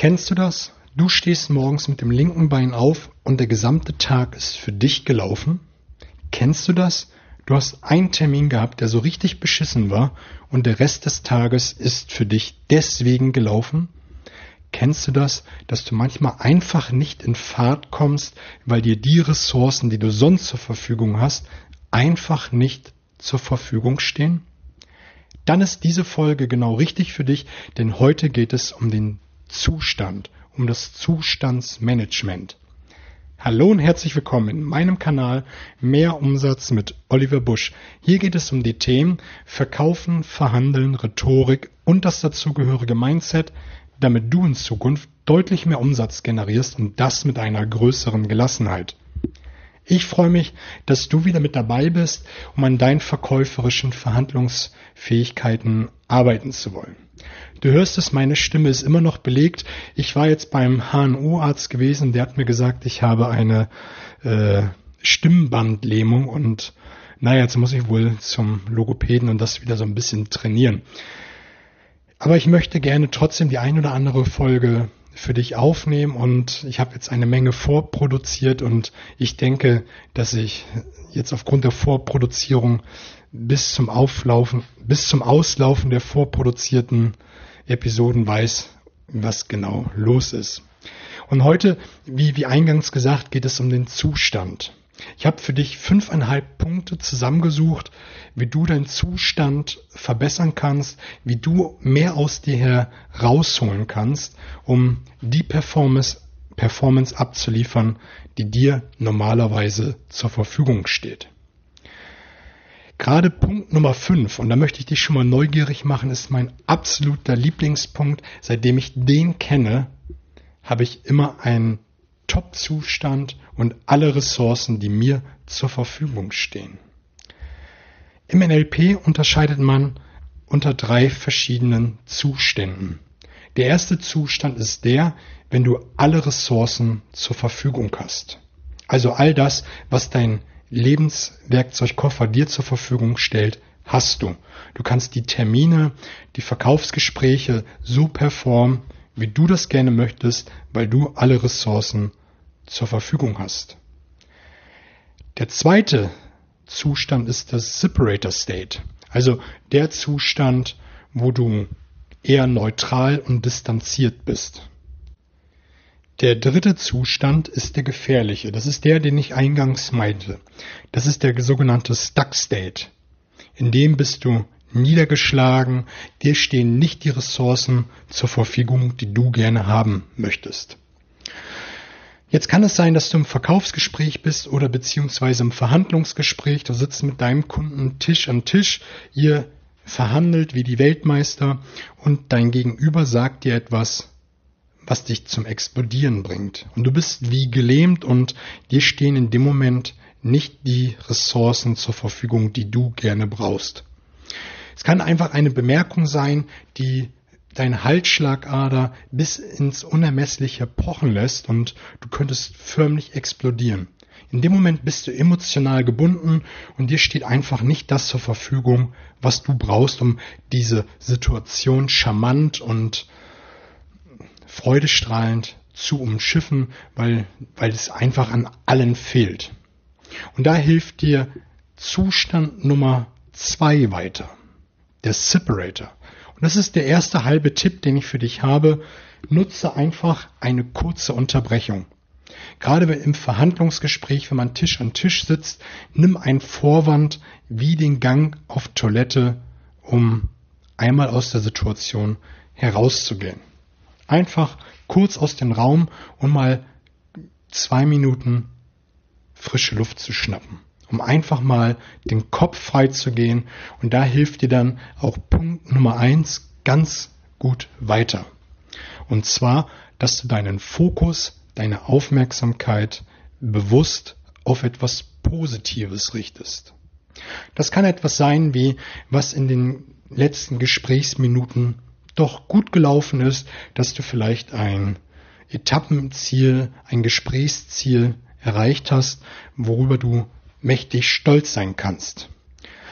Kennst du das? Du stehst morgens mit dem linken Bein auf und der gesamte Tag ist für dich gelaufen? Kennst du das? Du hast einen Termin gehabt, der so richtig beschissen war und der Rest des Tages ist für dich deswegen gelaufen? Kennst du das, dass du manchmal einfach nicht in Fahrt kommst, weil dir die Ressourcen, die du sonst zur Verfügung hast, einfach nicht zur Verfügung stehen? Dann ist diese Folge genau richtig für dich, denn heute geht es um den Zustand, um das Zustandsmanagement. Hallo und herzlich willkommen in meinem Kanal Mehr Umsatz mit Oliver Busch. Hier geht es um die Themen Verkaufen, Verhandeln, Rhetorik und das dazugehörige Mindset, damit du in Zukunft deutlich mehr Umsatz generierst und das mit einer größeren Gelassenheit. Ich freue mich, dass du wieder mit dabei bist, um an deinen verkäuferischen Verhandlungsfähigkeiten arbeiten zu wollen. Du hörst es, meine Stimme ist immer noch belegt. Ich war jetzt beim HNO-Arzt gewesen, der hat mir gesagt, ich habe eine äh, Stimmbandlähmung und naja, jetzt muss ich wohl zum Logopäden und das wieder so ein bisschen trainieren. Aber ich möchte gerne trotzdem die ein oder andere Folge für dich aufnehmen und ich habe jetzt eine Menge vorproduziert und ich denke, dass ich jetzt aufgrund der Vorproduzierung bis zum Auflaufen, bis zum Auslaufen der vorproduzierten Episoden weiß, was genau los ist. Und heute, wie, wie eingangs gesagt, geht es um den Zustand. Ich habe für dich fünfeinhalb Punkte zusammengesucht, wie du deinen Zustand verbessern kannst, wie du mehr aus dir herausholen kannst, um die Performance, Performance abzuliefern, die dir normalerweise zur Verfügung steht. Gerade Punkt Nummer 5, und da möchte ich dich schon mal neugierig machen, ist mein absoluter Lieblingspunkt. Seitdem ich den kenne, habe ich immer einen Top-Zustand und alle Ressourcen, die mir zur Verfügung stehen. Im NLP unterscheidet man unter drei verschiedenen Zuständen. Der erste Zustand ist der, wenn du alle Ressourcen zur Verfügung hast. Also all das, was dein Lebenswerkzeugkoffer dir zur Verfügung stellt, hast du. Du kannst die Termine, die Verkaufsgespräche so performen, wie du das gerne möchtest, weil du alle Ressourcen zur Verfügung hast. Der zweite Zustand ist das Separator State, also der Zustand, wo du eher neutral und distanziert bist. Der dritte Zustand ist der gefährliche. Das ist der, den ich eingangs meinte. Das ist der sogenannte Stuck State. In dem bist du niedergeschlagen, dir stehen nicht die Ressourcen zur Verfügung, die du gerne haben möchtest. Jetzt kann es sein, dass du im Verkaufsgespräch bist oder beziehungsweise im Verhandlungsgespräch. Du sitzt mit deinem Kunden Tisch an Tisch. Ihr verhandelt wie die Weltmeister und dein Gegenüber sagt dir etwas, was dich zum Explodieren bringt. Und du bist wie gelähmt und dir stehen in dem Moment nicht die Ressourcen zur Verfügung, die du gerne brauchst. Es kann einfach eine Bemerkung sein, die deine Halsschlagader bis ins Unermessliche pochen lässt und du könntest förmlich explodieren. In dem Moment bist du emotional gebunden und dir steht einfach nicht das zur Verfügung, was du brauchst, um diese Situation charmant und freudestrahlend zu umschiffen, weil, weil es einfach an allen fehlt. Und da hilft dir Zustand Nummer zwei weiter, der Separator. Und das ist der erste halbe Tipp, den ich für dich habe. Nutze einfach eine kurze Unterbrechung. Gerade im Verhandlungsgespräch, wenn man Tisch an Tisch sitzt, nimm einen Vorwand wie den Gang auf Toilette, um einmal aus der Situation herauszugehen. Einfach kurz aus dem Raum und mal zwei Minuten frische Luft zu schnappen um einfach mal den Kopf frei zu gehen. Und da hilft dir dann auch Punkt Nummer eins ganz gut weiter. Und zwar, dass du deinen Fokus, deine Aufmerksamkeit bewusst auf etwas Positives richtest. Das kann etwas sein wie, was in den letzten Gesprächsminuten doch gut gelaufen ist, dass du vielleicht ein Etappenziel, ein Gesprächsziel erreicht hast, worüber du mächtig stolz sein kannst.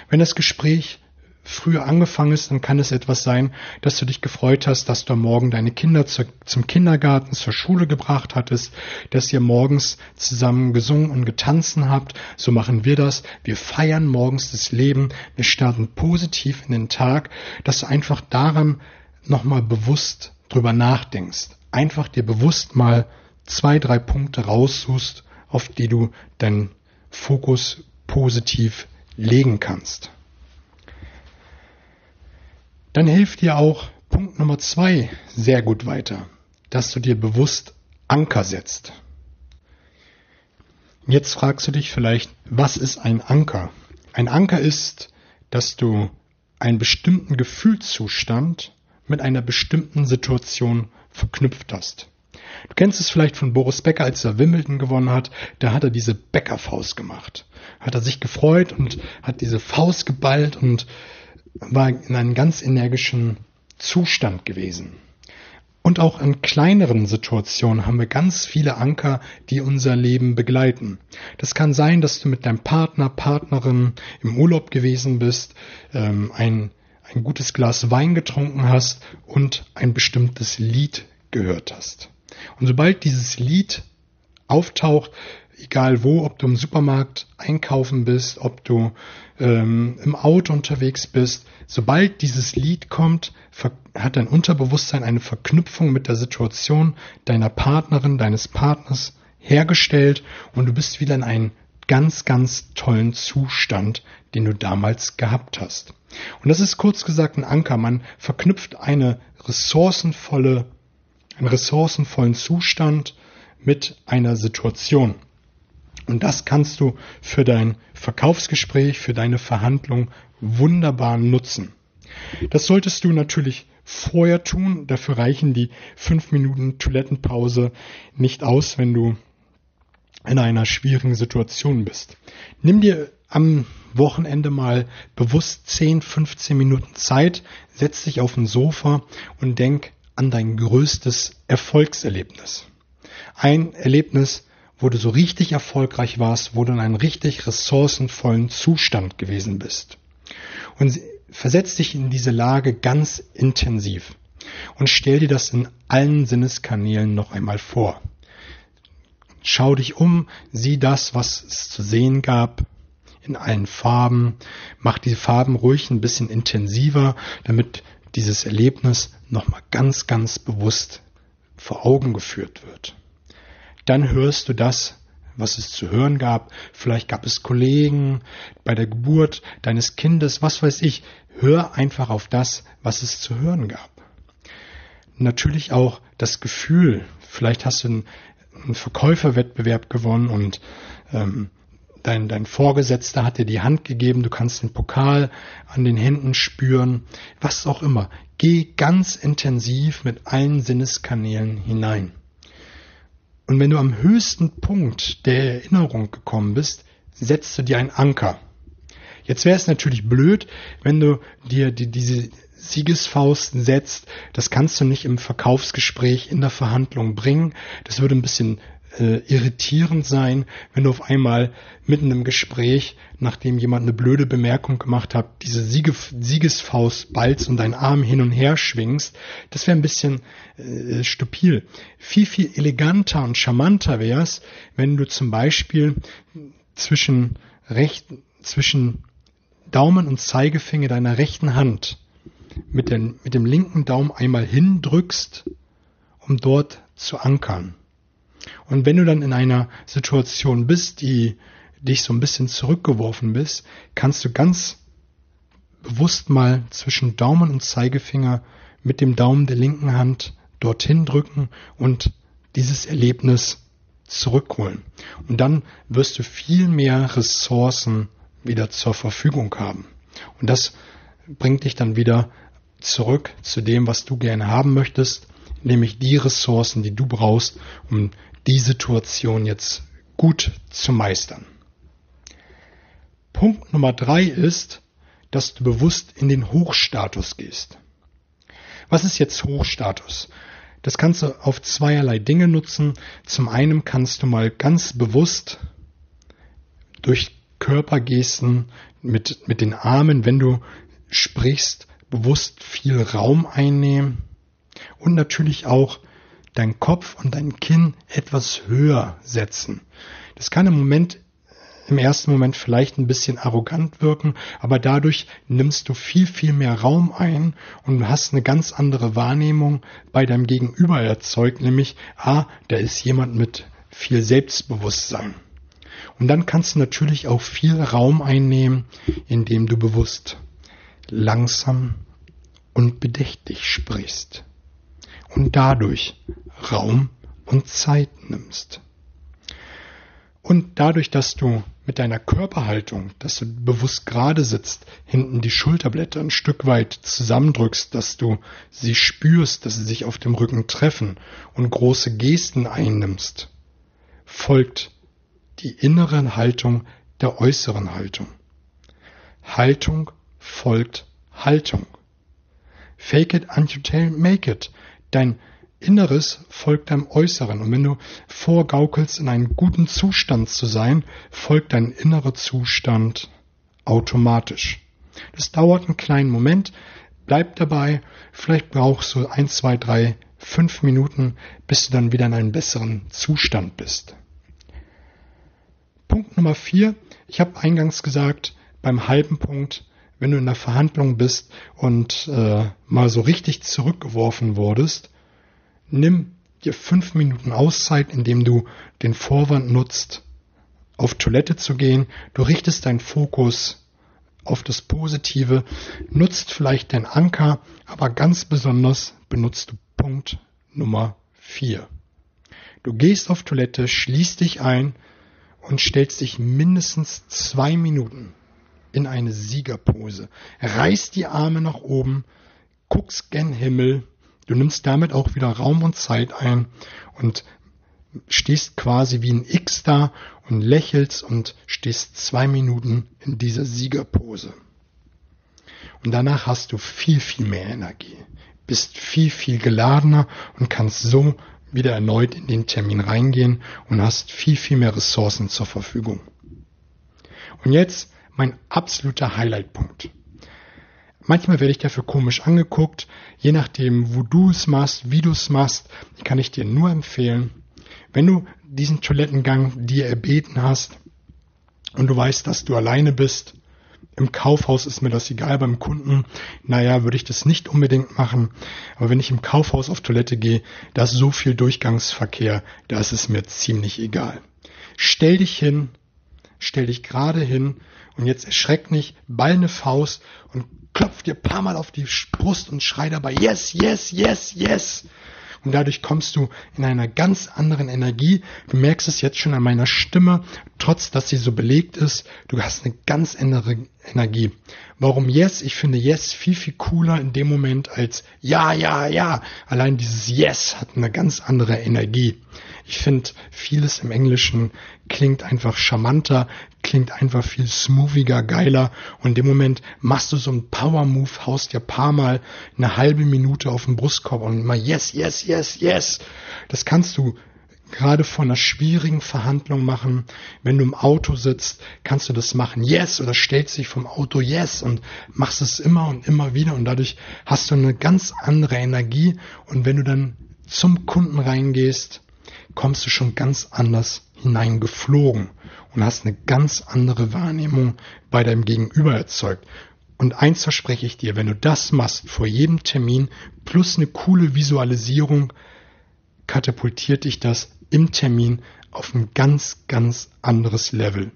Wenn das Gespräch früher angefangen ist, dann kann es etwas sein, dass du dich gefreut hast, dass du am Morgen deine Kinder zu, zum Kindergarten, zur Schule gebracht hattest, dass ihr morgens zusammen gesungen und getanzen habt. So machen wir das. Wir feiern morgens das Leben. Wir starten positiv in den Tag, dass du einfach daran nochmal bewusst drüber nachdenkst. Einfach dir bewusst mal zwei, drei Punkte raussuchst, auf die du deinen Fokus positiv legen kannst. Dann hilft dir auch Punkt Nummer zwei sehr gut weiter, dass du dir bewusst Anker setzt. Jetzt fragst du dich vielleicht, was ist ein Anker? Ein Anker ist, dass du einen bestimmten Gefühlszustand mit einer bestimmten Situation verknüpft hast. Du kennst es vielleicht von Boris Becker, als er Wimbledon gewonnen hat. Da hat er diese Bäckerfaust gemacht. Hat er sich gefreut und hat diese Faust geballt und war in einem ganz energischen Zustand gewesen. Und auch in kleineren Situationen haben wir ganz viele Anker, die unser Leben begleiten. Das kann sein, dass du mit deinem Partner, Partnerin im Urlaub gewesen bist, ähm, ein, ein gutes Glas Wein getrunken hast und ein bestimmtes Lied gehört hast. Und sobald dieses Lied auftaucht, egal wo, ob du im Supermarkt einkaufen bist, ob du ähm, im Auto unterwegs bist, sobald dieses Lied kommt, hat dein Unterbewusstsein eine Verknüpfung mit der Situation deiner Partnerin, deines Partners hergestellt und du bist wieder in einen ganz, ganz tollen Zustand, den du damals gehabt hast. Und das ist kurz gesagt ein Anker. Man verknüpft eine ressourcenvolle einen ressourcenvollen Zustand mit einer Situation. Und das kannst du für dein Verkaufsgespräch, für deine Verhandlung wunderbar nutzen. Das solltest du natürlich vorher tun. Dafür reichen die fünf Minuten Toilettenpause nicht aus, wenn du in einer schwierigen Situation bist. Nimm dir am Wochenende mal bewusst 10, 15 Minuten Zeit, setz dich auf ein Sofa und denk an dein größtes Erfolgserlebnis. Ein Erlebnis, wo du so richtig erfolgreich warst, wo du in einem richtig ressourcenvollen Zustand gewesen bist. Und versetz dich in diese Lage ganz intensiv und stell dir das in allen Sinneskanälen noch einmal vor. Schau dich um, sieh das, was es zu sehen gab, in allen Farben. Mach die Farben ruhig ein bisschen intensiver, damit dieses Erlebnis nochmal ganz, ganz bewusst vor Augen geführt wird. Dann hörst du das, was es zu hören gab. Vielleicht gab es Kollegen bei der Geburt deines Kindes, was weiß ich. Hör einfach auf das, was es zu hören gab. Natürlich auch das Gefühl. Vielleicht hast du einen, einen Verkäuferwettbewerb gewonnen und ähm, dein, dein Vorgesetzter hat dir die Hand gegeben, du kannst den Pokal an den Händen spüren, was auch immer. Geh ganz intensiv mit allen Sinneskanälen hinein. Und wenn du am höchsten Punkt der Erinnerung gekommen bist, setzt du dir einen Anker. Jetzt wäre es natürlich blöd, wenn du dir die, diese Siegesfaust setzt. Das kannst du nicht im Verkaufsgespräch in der Verhandlung bringen. Das würde ein bisschen äh, irritierend sein, wenn du auf einmal mitten im Gespräch, nachdem jemand eine blöde Bemerkung gemacht hat, diese Siege, Siegesfaust ballst und deinen Arm hin und her schwingst. Das wäre ein bisschen äh, stupil. Viel, viel eleganter und charmanter wäre es, wenn du zum Beispiel zwischen recht, zwischen Daumen und Zeigefinger deiner rechten Hand mit, den, mit dem linken Daumen einmal hindrückst, um dort zu ankern. Und wenn du dann in einer Situation bist, die dich so ein bisschen zurückgeworfen bist, kannst du ganz bewusst mal zwischen Daumen und Zeigefinger mit dem Daumen der linken Hand dorthin drücken und dieses Erlebnis zurückholen. Und dann wirst du viel mehr Ressourcen wieder zur Verfügung haben. Und das bringt dich dann wieder zurück zu dem, was du gerne haben möchtest, nämlich die Ressourcen, die du brauchst, um die Situation jetzt gut zu meistern. Punkt Nummer drei ist, dass du bewusst in den Hochstatus gehst. Was ist jetzt Hochstatus? Das kannst du auf zweierlei Dinge nutzen. Zum einen kannst du mal ganz bewusst durch Körpergesten mit, mit den Armen, wenn du sprichst, bewusst viel Raum einnehmen und natürlich auch dein Kopf und dein Kinn etwas höher setzen. Das kann im Moment im ersten Moment vielleicht ein bisschen arrogant wirken, aber dadurch nimmst du viel, viel mehr Raum ein und hast eine ganz andere Wahrnehmung bei deinem Gegenüber erzeugt, nämlich, ah, da ist jemand mit viel Selbstbewusstsein. Und dann kannst du natürlich auch viel Raum einnehmen, indem du bewusst langsam und bedächtig sprichst und dadurch Raum und Zeit nimmst. Und dadurch, dass du mit deiner Körperhaltung, dass du bewusst gerade sitzt, hinten die Schulterblätter ein Stück weit zusammendrückst, dass du sie spürst, dass sie sich auf dem Rücken treffen und große Gesten einnimmst, folgt die innere Haltung der äußeren Haltung. Haltung folgt Haltung. Fake it until make it. Dein Inneres folgt deinem Äußeren. Und wenn du vorgaukelst, in einem guten Zustand zu sein, folgt dein innerer Zustand automatisch. Das dauert einen kleinen Moment. Bleib dabei. Vielleicht brauchst du ein, zwei, drei, fünf Minuten, bis du dann wieder in einem besseren Zustand bist. Punkt Nummer vier. Ich habe eingangs gesagt, beim halben Punkt, wenn du in der Verhandlung bist und äh, mal so richtig zurückgeworfen wurdest, nimm dir fünf Minuten Auszeit, indem du den Vorwand nutzt, auf Toilette zu gehen. Du richtest deinen Fokus auf das Positive, nutzt vielleicht deinen Anker, aber ganz besonders benutzt du Punkt Nummer vier. Du gehst auf Toilette, schließt dich ein und stellst dich mindestens zwei Minuten in eine Siegerpose. Reißt die Arme nach oben, guckst gen Himmel Du nimmst damit auch wieder Raum und Zeit ein und stehst quasi wie ein X da und lächelst und stehst zwei Minuten in dieser Siegerpose. Und danach hast du viel, viel mehr Energie, bist viel, viel geladener und kannst so wieder erneut in den Termin reingehen und hast viel, viel mehr Ressourcen zur Verfügung. Und jetzt mein absoluter Highlightpunkt. Manchmal werde ich dafür komisch angeguckt. Je nachdem, wo du es machst, wie du es machst, kann ich dir nur empfehlen, wenn du diesen Toilettengang dir erbeten hast und du weißt, dass du alleine bist, im Kaufhaus ist mir das egal, beim Kunden, naja, würde ich das nicht unbedingt machen. Aber wenn ich im Kaufhaus auf Toilette gehe, da ist so viel Durchgangsverkehr, da ist es mir ziemlich egal. Stell dich hin, stell dich gerade hin und jetzt erschreck nicht, ball eine Faust und klopf dir paar Mal auf die Brust und schrei dabei, yes, yes, yes, yes. Und dadurch kommst du in einer ganz anderen Energie. Du merkst es jetzt schon an meiner Stimme, trotz dass sie so belegt ist. Du hast eine ganz andere Energie. Warum Yes? Ich finde Yes viel, viel cooler in dem Moment als Ja, ja, ja. Allein dieses Yes hat eine ganz andere Energie. Ich finde, vieles im Englischen klingt einfach charmanter, klingt einfach viel smoothiger, geiler. Und in dem Moment machst du so einen Power-Move, haust dir paar Mal eine halbe Minute auf den Brustkorb und immer yes, yes, yes, yes. Das kannst du gerade vor einer schwierigen Verhandlung machen. Wenn du im Auto sitzt, kannst du das machen, yes, oder stellst dich vom Auto, yes, und machst es immer und immer wieder und dadurch hast du eine ganz andere Energie und wenn du dann zum Kunden reingehst, kommst du schon ganz anders hineingeflogen und hast eine ganz andere Wahrnehmung bei deinem Gegenüber erzeugt. Und eins verspreche ich dir, wenn du das machst vor jedem Termin plus eine coole Visualisierung, katapultiert dich das im Termin auf ein ganz, ganz anderes Level.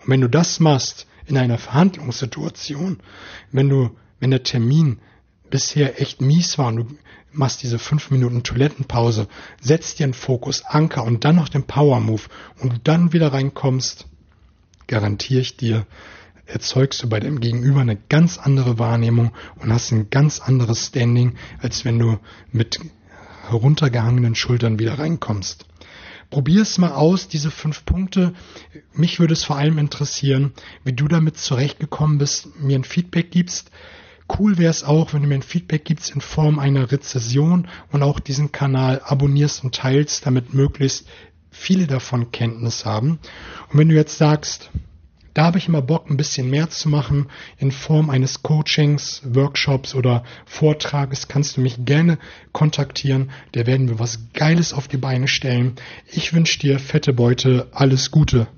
Und wenn du das machst in einer Verhandlungssituation, wenn du, wenn der Termin bisher echt mies war und du machst diese fünf Minuten Toilettenpause, setzt dir einen Fokus, Anker und dann noch den Power Move und du dann wieder reinkommst, garantiere ich dir, erzeugst du bei deinem Gegenüber eine ganz andere Wahrnehmung und hast ein ganz anderes Standing, als wenn du mit heruntergehangenen Schultern wieder reinkommst. Probier es mal aus, diese fünf Punkte. Mich würde es vor allem interessieren, wie du damit zurechtgekommen bist, mir ein Feedback gibst. Cool wäre es auch, wenn du mir ein Feedback gibst in Form einer Rezession und auch diesen Kanal abonnierst und teilst, damit möglichst viele davon Kenntnis haben. Und wenn du jetzt sagst, Da habe ich immer Bock, ein bisschen mehr zu machen. In Form eines Coachings, Workshops oder Vortrages kannst du mich gerne kontaktieren. Da werden wir was Geiles auf die Beine stellen. Ich wünsche dir fette Beute. Alles Gute.